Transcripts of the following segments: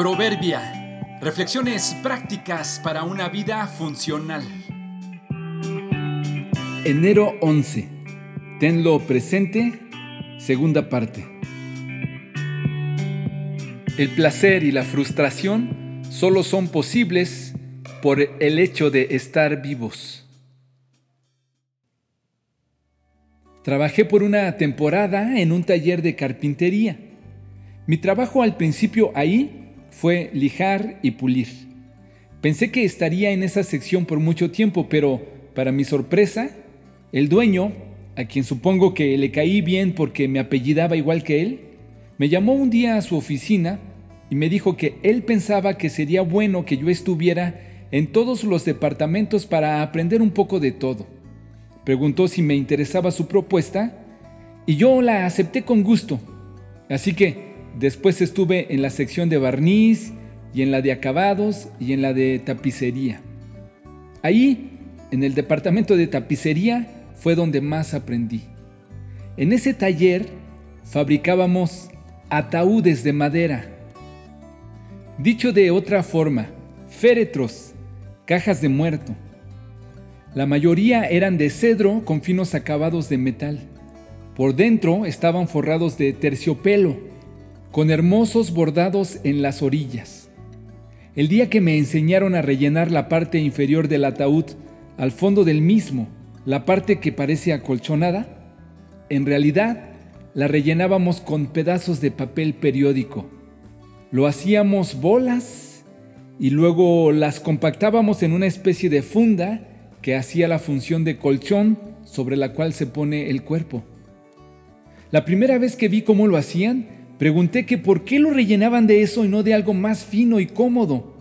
Proverbia. Reflexiones prácticas para una vida funcional. Enero 11. Tenlo presente. Segunda parte. El placer y la frustración solo son posibles por el hecho de estar vivos. Trabajé por una temporada en un taller de carpintería. Mi trabajo al principio ahí fue lijar y pulir. Pensé que estaría en esa sección por mucho tiempo, pero para mi sorpresa, el dueño, a quien supongo que le caí bien porque me apellidaba igual que él, me llamó un día a su oficina y me dijo que él pensaba que sería bueno que yo estuviera en todos los departamentos para aprender un poco de todo. Preguntó si me interesaba su propuesta y yo la acepté con gusto. Así que después estuve en la sección de barniz y en la de acabados y en la de tapicería. Ahí, en el departamento de tapicería, fue donde más aprendí. En ese taller fabricábamos ataúdes de madera. Dicho de otra forma, féretros, cajas de muerto. La mayoría eran de cedro con finos acabados de metal. Por dentro estaban forrados de terciopelo, con hermosos bordados en las orillas. El día que me enseñaron a rellenar la parte inferior del ataúd, al fondo del mismo, la parte que parece acolchonada, en realidad la rellenábamos con pedazos de papel periódico. Lo hacíamos bolas y luego las compactábamos en una especie de funda que hacía la función de colchón sobre la cual se pone el cuerpo. La primera vez que vi cómo lo hacían, pregunté que por qué lo rellenaban de eso y no de algo más fino y cómodo.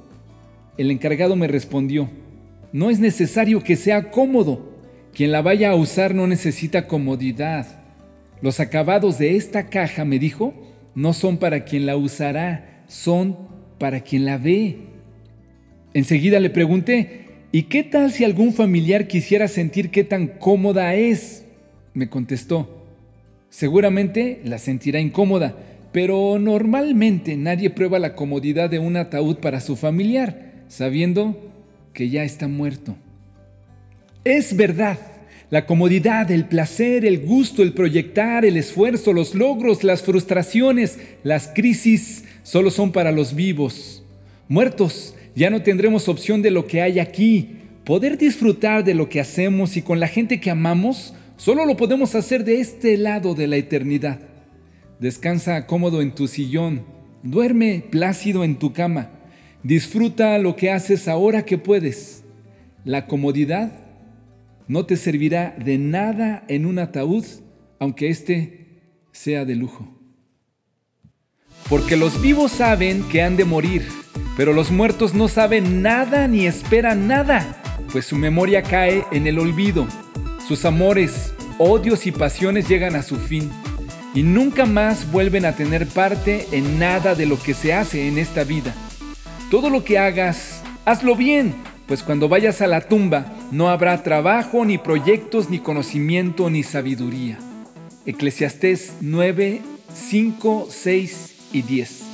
El encargado me respondió, no es necesario que sea cómodo. Quien la vaya a usar no necesita comodidad. Los acabados de esta caja, me dijo, no son para quien la usará, son para quien la ve. Enseguida le pregunté, ¿Y qué tal si algún familiar quisiera sentir qué tan cómoda es? Me contestó. Seguramente la sentirá incómoda, pero normalmente nadie prueba la comodidad de un ataúd para su familiar, sabiendo que ya está muerto. Es verdad, la comodidad, el placer, el gusto, el proyectar, el esfuerzo, los logros, las frustraciones, las crisis, solo son para los vivos. Muertos, ya no tendremos opción de lo que hay aquí. Poder disfrutar de lo que hacemos y con la gente que amamos, solo lo podemos hacer de este lado de la eternidad. Descansa cómodo en tu sillón, duerme plácido en tu cama, disfruta lo que haces ahora que puedes. La comodidad no te servirá de nada en un ataúd, aunque éste sea de lujo. Porque los vivos saben que han de morir pero los muertos no saben nada ni esperan nada, pues su memoria cae en el olvido. Sus amores, odios y pasiones llegan a su fin y nunca más vuelven a tener parte en nada de lo que se hace en esta vida. Todo lo que hagas, hazlo bien, pues cuando vayas a la tumba no habrá trabajo, ni proyectos, ni conocimiento, ni sabiduría. Eclesiastés 9, 5, 6 y 10.